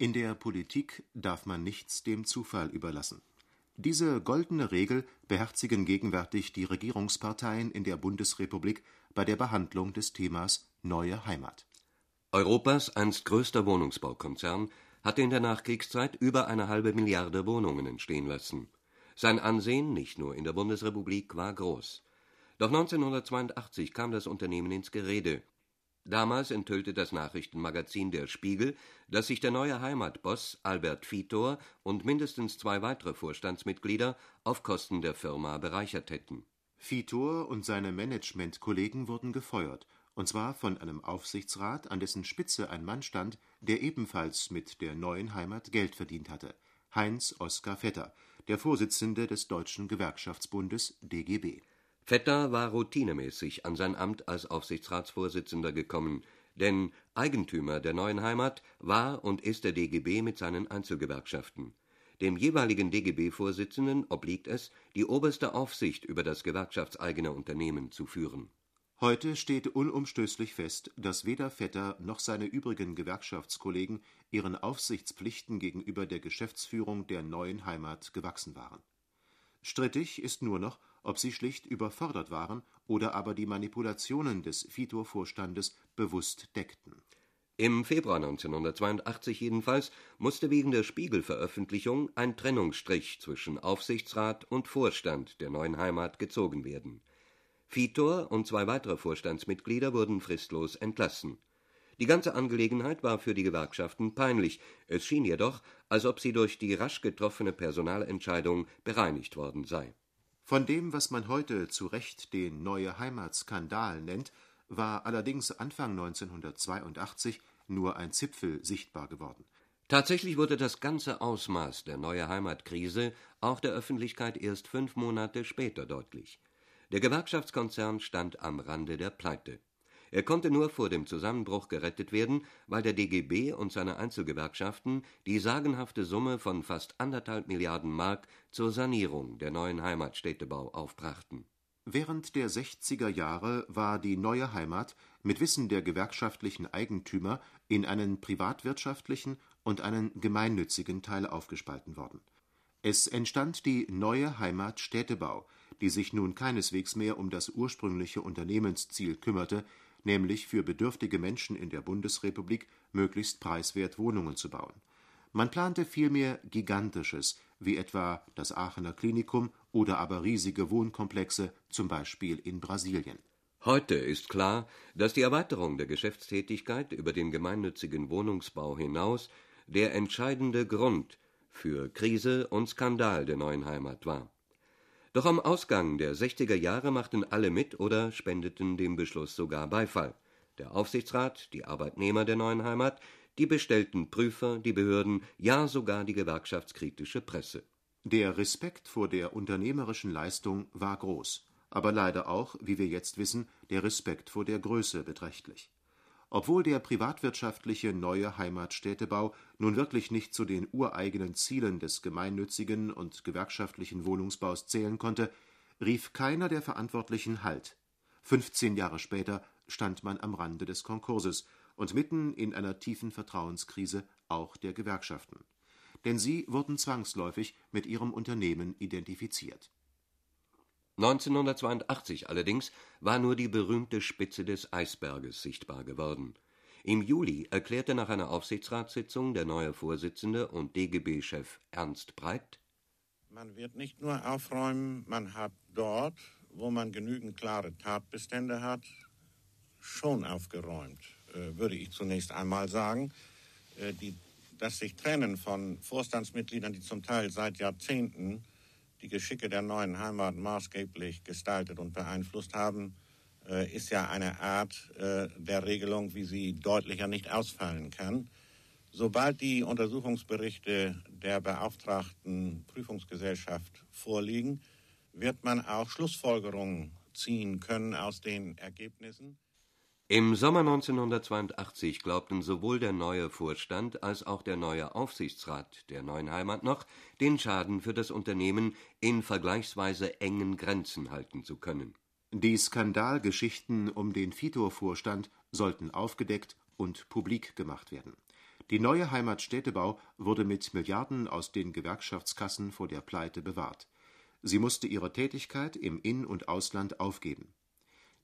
In der Politik darf man nichts dem Zufall überlassen. Diese goldene Regel beherzigen gegenwärtig die Regierungsparteien in der Bundesrepublik bei der Behandlung des Themas Neue Heimat. Europas einst größter Wohnungsbaukonzern hatte in der Nachkriegszeit über eine halbe Milliarde Wohnungen entstehen lassen. Sein Ansehen nicht nur in der Bundesrepublik war groß. Doch 1982 kam das Unternehmen ins Gerede Damals enthüllte das Nachrichtenmagazin Der Spiegel, dass sich der neue Heimatboss Albert Vitor und mindestens zwei weitere Vorstandsmitglieder auf Kosten der Firma bereichert hätten. Vitor und seine Managementkollegen wurden gefeuert, und zwar von einem Aufsichtsrat, an dessen Spitze ein Mann stand, der ebenfalls mit der neuen Heimat Geld verdient hatte: Heinz Oskar Vetter, der Vorsitzende des Deutschen Gewerkschaftsbundes DGB Vetter war routinemäßig an sein Amt als Aufsichtsratsvorsitzender gekommen, denn Eigentümer der neuen Heimat war und ist der DGB mit seinen Einzelgewerkschaften. Dem jeweiligen DGB-Vorsitzenden obliegt es, die oberste Aufsicht über das gewerkschaftseigene Unternehmen zu führen. Heute steht unumstößlich fest, dass weder Vetter noch seine übrigen Gewerkschaftskollegen ihren Aufsichtspflichten gegenüber der Geschäftsführung der neuen Heimat gewachsen waren. Strittig ist nur noch ob sie schlicht überfordert waren oder aber die Manipulationen des Vitor-Vorstandes bewusst deckten. Im Februar 1982 jedenfalls musste wegen der Spiegelveröffentlichung ein Trennungsstrich zwischen Aufsichtsrat und Vorstand der neuen Heimat gezogen werden. Vitor und zwei weitere Vorstandsmitglieder wurden fristlos entlassen. Die ganze Angelegenheit war für die Gewerkschaften peinlich, es schien jedoch, als ob sie durch die rasch getroffene Personalentscheidung bereinigt worden sei von dem, was man heute zu Recht den Neue Heimat-Skandal nennt, war allerdings Anfang 1982 nur ein Zipfel sichtbar geworden. Tatsächlich wurde das ganze Ausmaß der Neue Heimat-Krise auch der Öffentlichkeit erst fünf Monate später deutlich. Der Gewerkschaftskonzern stand am Rande der Pleite er konnte nur vor dem Zusammenbruch gerettet werden, weil der DGB und seine Einzelgewerkschaften die sagenhafte Summe von fast anderthalb Milliarden Mark zur Sanierung der neuen Heimatstädtebau aufbrachten. Während der 60er Jahre war die neue Heimat mit Wissen der gewerkschaftlichen Eigentümer in einen privatwirtschaftlichen und einen gemeinnützigen Teil aufgespalten worden. Es entstand die Neue Heimat Städtebau, die sich nun keineswegs mehr um das ursprüngliche Unternehmensziel kümmerte, nämlich für bedürftige Menschen in der Bundesrepublik möglichst preiswert Wohnungen zu bauen. Man plante vielmehr Gigantisches, wie etwa das Aachener Klinikum oder aber riesige Wohnkomplexe, zum Beispiel in Brasilien. Heute ist klar, dass die Erweiterung der Geschäftstätigkeit über den gemeinnützigen Wohnungsbau hinaus der entscheidende Grund für Krise und Skandal der neuen Heimat war doch am Ausgang der 60er Jahre machten alle mit oder spendeten dem Beschluss sogar Beifall: der Aufsichtsrat, die Arbeitnehmer der neuen Heimat, die bestellten Prüfer, die Behörden, ja sogar die gewerkschaftskritische Presse. Der Respekt vor der unternehmerischen Leistung war groß, aber leider auch, wie wir jetzt wissen, der Respekt vor der Größe beträchtlich obwohl der privatwirtschaftliche Neue Heimatstädtebau nun wirklich nicht zu den ureigenen Zielen des gemeinnützigen und gewerkschaftlichen Wohnungsbaus zählen konnte, rief keiner der Verantwortlichen Halt. 15 Jahre später stand man am Rande des Konkurses und mitten in einer tiefen Vertrauenskrise auch der Gewerkschaften. Denn sie wurden zwangsläufig mit ihrem Unternehmen identifiziert 1982 allerdings war nur die berühmte Spitze des Eisberges sichtbar geworden. Im Juli erklärte nach einer Aufsichtsratssitzung der neue Vorsitzende und DGB-Chef Ernst Breit: Man wird nicht nur aufräumen, man hat dort, wo man genügend klare Tatbestände hat, schon aufgeräumt, äh, würde ich zunächst einmal sagen. Äh, die, das sich trennen von Vorstandsmitgliedern, die zum Teil seit Jahrzehnten die Geschicke der neuen Heimat maßgeblich gestaltet und beeinflusst haben, äh, ist ja eine Art äh, der Regelung, wie sie deutlicher nicht ausfallen kann. Sobald die Untersuchungsberichte der beauftragten Prüfungsgesellschaft vorliegen, wird man auch Schlussfolgerungen ziehen können aus den Ergebnissen. Im Sommer 1982 glaubten sowohl der neue Vorstand als auch der neue Aufsichtsrat der Neuen Heimat noch, den Schaden für das Unternehmen in vergleichsweise engen Grenzen halten zu können. Die Skandalgeschichten um den Vitor-Vorstand sollten aufgedeckt und publik gemacht werden. Die neue Heimat Städtebau wurde mit Milliarden aus den Gewerkschaftskassen vor der Pleite bewahrt. Sie musste ihre Tätigkeit im In und Ausland aufgeben.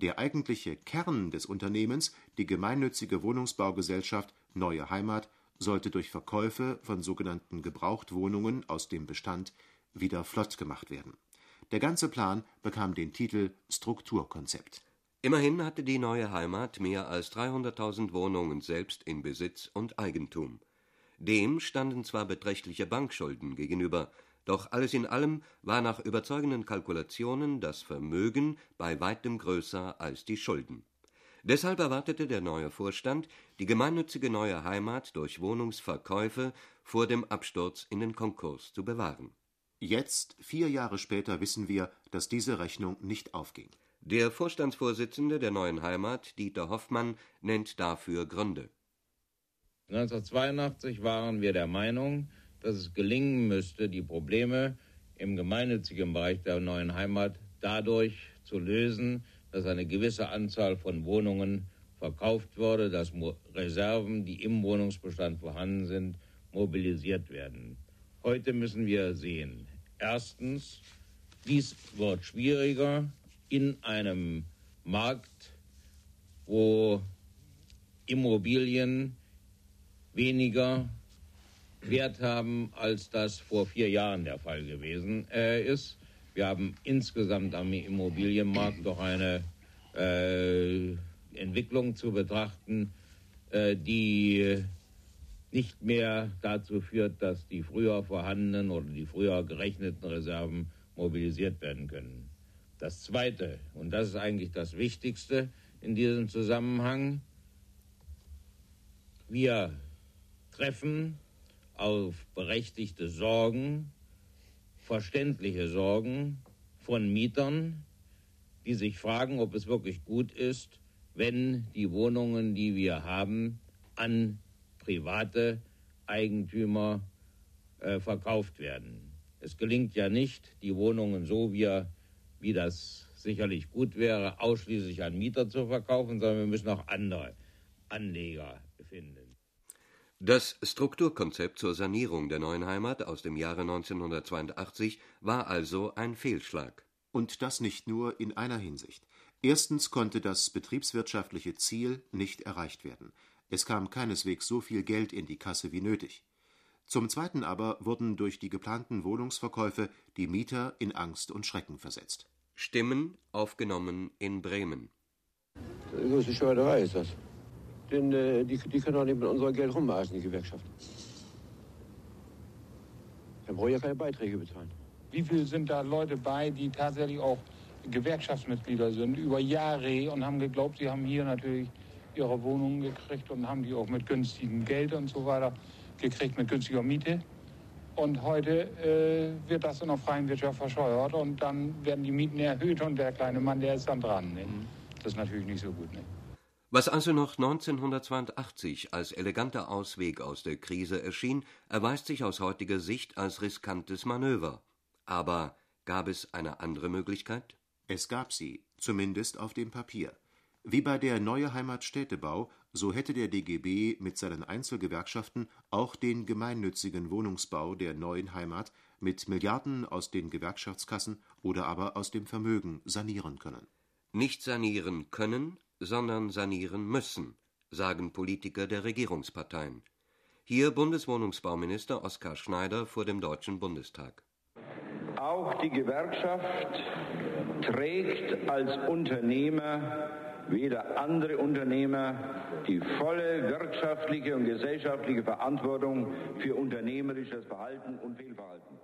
Der eigentliche Kern des Unternehmens, die gemeinnützige Wohnungsbaugesellschaft Neue Heimat, sollte durch Verkäufe von sogenannten Gebrauchtwohnungen aus dem Bestand wieder flott gemacht werden. Der ganze Plan bekam den Titel Strukturkonzept. Immerhin hatte die neue Heimat mehr als 300.000 Wohnungen selbst in Besitz und Eigentum. Dem standen zwar beträchtliche Bankschulden gegenüber, doch alles in allem war nach überzeugenden Kalkulationen das Vermögen bei weitem größer als die Schulden. Deshalb erwartete der neue Vorstand, die gemeinnützige neue Heimat durch Wohnungsverkäufe vor dem Absturz in den Konkurs zu bewahren. Jetzt, vier Jahre später, wissen wir, dass diese Rechnung nicht aufging. Der Vorstandsvorsitzende der neuen Heimat, Dieter Hoffmann, nennt dafür Gründe. 1982 waren wir der Meinung, dass es gelingen müsste, die Probleme im gemeinnützigen Bereich der neuen Heimat dadurch zu lösen, dass eine gewisse Anzahl von Wohnungen verkauft wurde, dass Reserven, die im Wohnungsbestand vorhanden sind, mobilisiert werden. Heute müssen wir sehen, erstens, dies wird schwieriger in einem Markt, wo Immobilien weniger Wert haben, als das vor vier Jahren der Fall gewesen äh, ist. Wir haben insgesamt am Immobilienmarkt doch eine äh, Entwicklung zu betrachten, äh, die nicht mehr dazu führt, dass die früher vorhandenen oder die früher gerechneten Reserven mobilisiert werden können. Das Zweite, und das ist eigentlich das Wichtigste in diesem Zusammenhang, wir treffen auf berechtigte Sorgen, verständliche Sorgen von Mietern, die sich fragen, ob es wirklich gut ist, wenn die Wohnungen, die wir haben, an private Eigentümer äh, verkauft werden. Es gelingt ja nicht, die Wohnungen so, wie, wie das sicherlich gut wäre, ausschließlich an Mieter zu verkaufen, sondern wir müssen auch andere Anleger finden. Das Strukturkonzept zur Sanierung der neuen Heimat aus dem Jahre 1982 war also ein Fehlschlag. Und das nicht nur in einer Hinsicht. Erstens konnte das betriebswirtschaftliche Ziel nicht erreicht werden. Es kam keineswegs so viel Geld in die Kasse wie nötig. Zum Zweiten aber wurden durch die geplanten Wohnungsverkäufe die Mieter in Angst und Schrecken versetzt. Stimmen aufgenommen in Bremen. Die größte Schweinerei ist das. Denn äh, die, die können auch nicht mit unserem Geld rumaßen, die Gewerkschaft. Dann brauche ich ja keine Beiträge bezahlen. Wie viele sind da Leute bei, die tatsächlich auch Gewerkschaftsmitglieder sind, über Jahre und haben geglaubt, sie haben hier natürlich ihre Wohnungen gekriegt und haben die auch mit günstigem Geld und so weiter gekriegt, mit günstiger Miete. Und heute äh, wird das in der freien Wirtschaft verscheuert und dann werden die Mieten erhöht und der kleine Mann, der ist dann dran. Ne? Das ist natürlich nicht so gut. Ne? Was also noch 1982 als eleganter Ausweg aus der Krise erschien, erweist sich aus heutiger Sicht als riskantes Manöver. Aber gab es eine andere Möglichkeit? Es gab sie, zumindest auf dem Papier. Wie bei der Neue Heimat Städtebau, so hätte der DGB mit seinen Einzelgewerkschaften auch den gemeinnützigen Wohnungsbau der neuen Heimat mit Milliarden aus den Gewerkschaftskassen oder aber aus dem Vermögen sanieren können. Nicht sanieren können, sondern sanieren müssen, sagen Politiker der Regierungsparteien. Hier Bundeswohnungsbauminister Oskar Schneider vor dem Deutschen Bundestag. Auch die Gewerkschaft trägt als Unternehmer weder andere Unternehmer die volle wirtschaftliche und gesellschaftliche Verantwortung für unternehmerisches Verhalten und Fehlverhalten.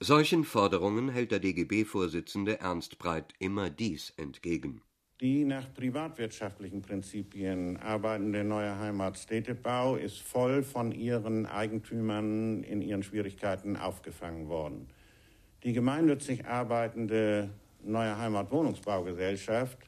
Solchen Forderungen hält der DGB-Vorsitzende Ernst Breit immer dies entgegen. Die nach privatwirtschaftlichen Prinzipien arbeitende Neue Heimat Städtebau ist voll von ihren Eigentümern in ihren Schwierigkeiten aufgefangen worden. Die gemeinnützig arbeitende Neue Heimat Wohnungsbaugesellschaft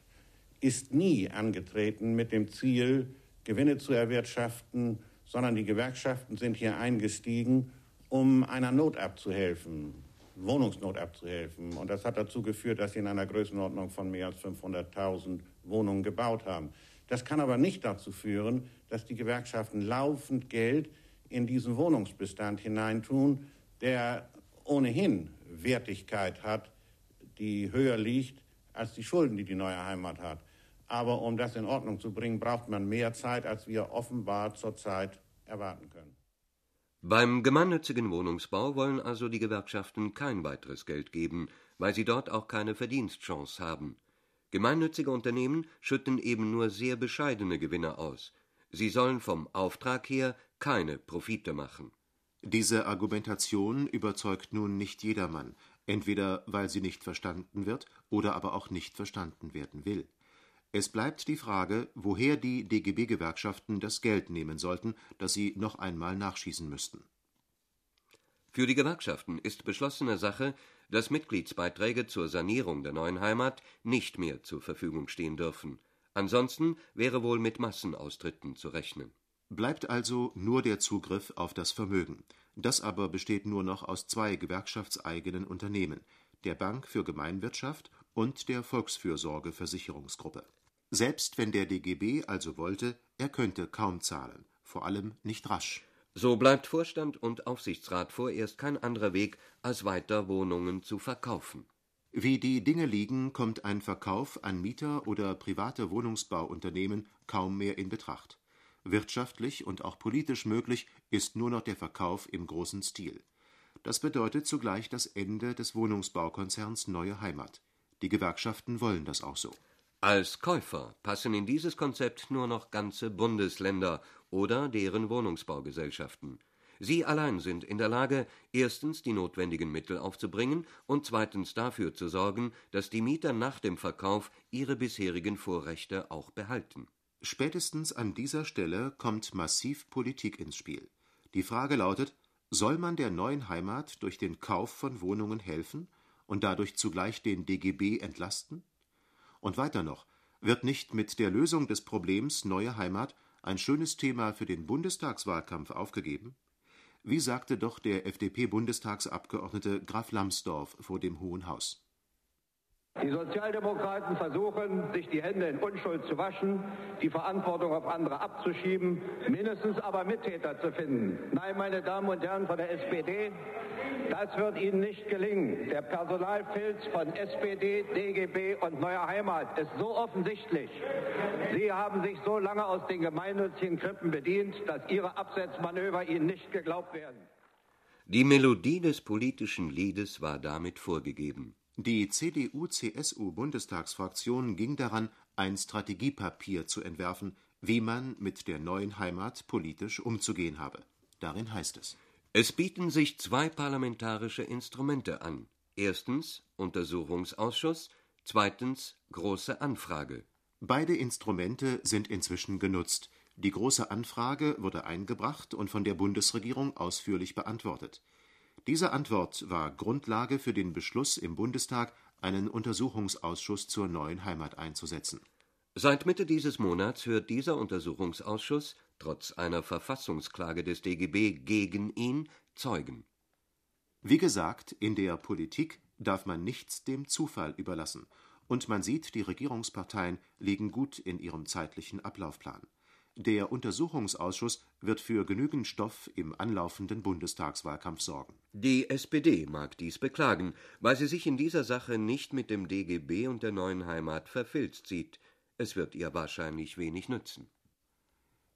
ist nie angetreten mit dem Ziel, Gewinne zu erwirtschaften, sondern die Gewerkschaften sind hier eingestiegen, um einer Not abzuhelfen. Wohnungsnot abzuhelfen. Und das hat dazu geführt, dass sie in einer Größenordnung von mehr als 500.000 Wohnungen gebaut haben. Das kann aber nicht dazu führen, dass die Gewerkschaften laufend Geld in diesen Wohnungsbestand hineintun, der ohnehin Wertigkeit hat, die höher liegt als die Schulden, die die neue Heimat hat. Aber um das in Ordnung zu bringen, braucht man mehr Zeit, als wir offenbar zurzeit erwarten können. Beim gemeinnützigen Wohnungsbau wollen also die Gewerkschaften kein weiteres Geld geben, weil sie dort auch keine Verdienstchance haben. Gemeinnützige Unternehmen schütten eben nur sehr bescheidene Gewinne aus. Sie sollen vom Auftrag her keine Profite machen. Diese Argumentation überzeugt nun nicht jedermann, entweder weil sie nicht verstanden wird oder aber auch nicht verstanden werden will. Es bleibt die Frage, woher die DGB-Gewerkschaften das Geld nehmen sollten, das sie noch einmal nachschießen müssten. Für die Gewerkschaften ist beschlossene Sache, dass Mitgliedsbeiträge zur Sanierung der neuen Heimat nicht mehr zur Verfügung stehen dürfen. Ansonsten wäre wohl mit Massenaustritten zu rechnen. Bleibt also nur der Zugriff auf das Vermögen. Das aber besteht nur noch aus zwei gewerkschaftseigenen Unternehmen, der Bank für Gemeinwirtschaft und der Volksfürsorge-Versicherungsgruppe. Selbst wenn der DGB also wollte, er könnte kaum zahlen, vor allem nicht rasch. So bleibt Vorstand und Aufsichtsrat vorerst kein anderer Weg, als weiter Wohnungen zu verkaufen. Wie die Dinge liegen, kommt ein Verkauf an Mieter oder private Wohnungsbauunternehmen kaum mehr in Betracht. Wirtschaftlich und auch politisch möglich ist nur noch der Verkauf im großen Stil. Das bedeutet zugleich das Ende des Wohnungsbaukonzerns Neue Heimat. Die Gewerkschaften wollen das auch so. Als Käufer passen in dieses Konzept nur noch ganze Bundesländer oder deren Wohnungsbaugesellschaften. Sie allein sind in der Lage, erstens die notwendigen Mittel aufzubringen und zweitens dafür zu sorgen, dass die Mieter nach dem Verkauf ihre bisherigen Vorrechte auch behalten. Spätestens an dieser Stelle kommt massiv Politik ins Spiel. Die Frage lautet, soll man der neuen Heimat durch den Kauf von Wohnungen helfen und dadurch zugleich den DGB entlasten? Und weiter noch, wird nicht mit der Lösung des Problems neue Heimat ein schönes Thema für den Bundestagswahlkampf aufgegeben? Wie sagte doch der FDP-Bundestagsabgeordnete Graf Lambsdorff vor dem Hohen Haus. Die Sozialdemokraten versuchen, sich die Hände in Unschuld zu waschen, die Verantwortung auf andere abzuschieben, mindestens aber Mittäter zu finden. Nein, meine Damen und Herren von der SPD, das wird Ihnen nicht gelingen. Der Personalfilz von SPD, DGB und Neuer Heimat ist so offensichtlich. Sie haben sich so lange aus den gemeinnützigen Krippen bedient, dass Ihre Absetzmanöver Ihnen nicht geglaubt werden. Die Melodie des politischen Liedes war damit vorgegeben. Die CDU-CSU-Bundestagsfraktion ging daran, ein Strategiepapier zu entwerfen, wie man mit der neuen Heimat politisch umzugehen habe. Darin heißt es Es bieten sich zwei parlamentarische Instrumente an. Erstens Untersuchungsausschuss, zweitens Große Anfrage. Beide Instrumente sind inzwischen genutzt. Die Große Anfrage wurde eingebracht und von der Bundesregierung ausführlich beantwortet. Diese Antwort war Grundlage für den Beschluss im Bundestag, einen Untersuchungsausschuss zur neuen Heimat einzusetzen. Seit Mitte dieses Monats hört dieser Untersuchungsausschuss, trotz einer Verfassungsklage des DGB gegen ihn, Zeugen. Wie gesagt, in der Politik darf man nichts dem Zufall überlassen, und man sieht, die Regierungsparteien liegen gut in ihrem zeitlichen Ablaufplan. Der Untersuchungsausschuss wird für genügend Stoff im anlaufenden Bundestagswahlkampf sorgen. Die SPD mag dies beklagen, weil sie sich in dieser Sache nicht mit dem DGB und der neuen Heimat verfilzt sieht. Es wird ihr wahrscheinlich wenig nützen.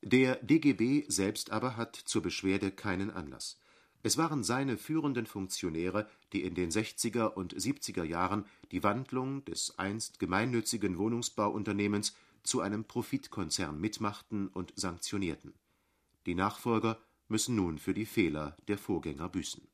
Der DGB selbst aber hat zur Beschwerde keinen Anlass. Es waren seine führenden Funktionäre, die in den 60er und 70er Jahren die Wandlung des einst gemeinnützigen Wohnungsbauunternehmens zu einem Profitkonzern mitmachten und sanktionierten. Die Nachfolger müssen nun für die Fehler der Vorgänger büßen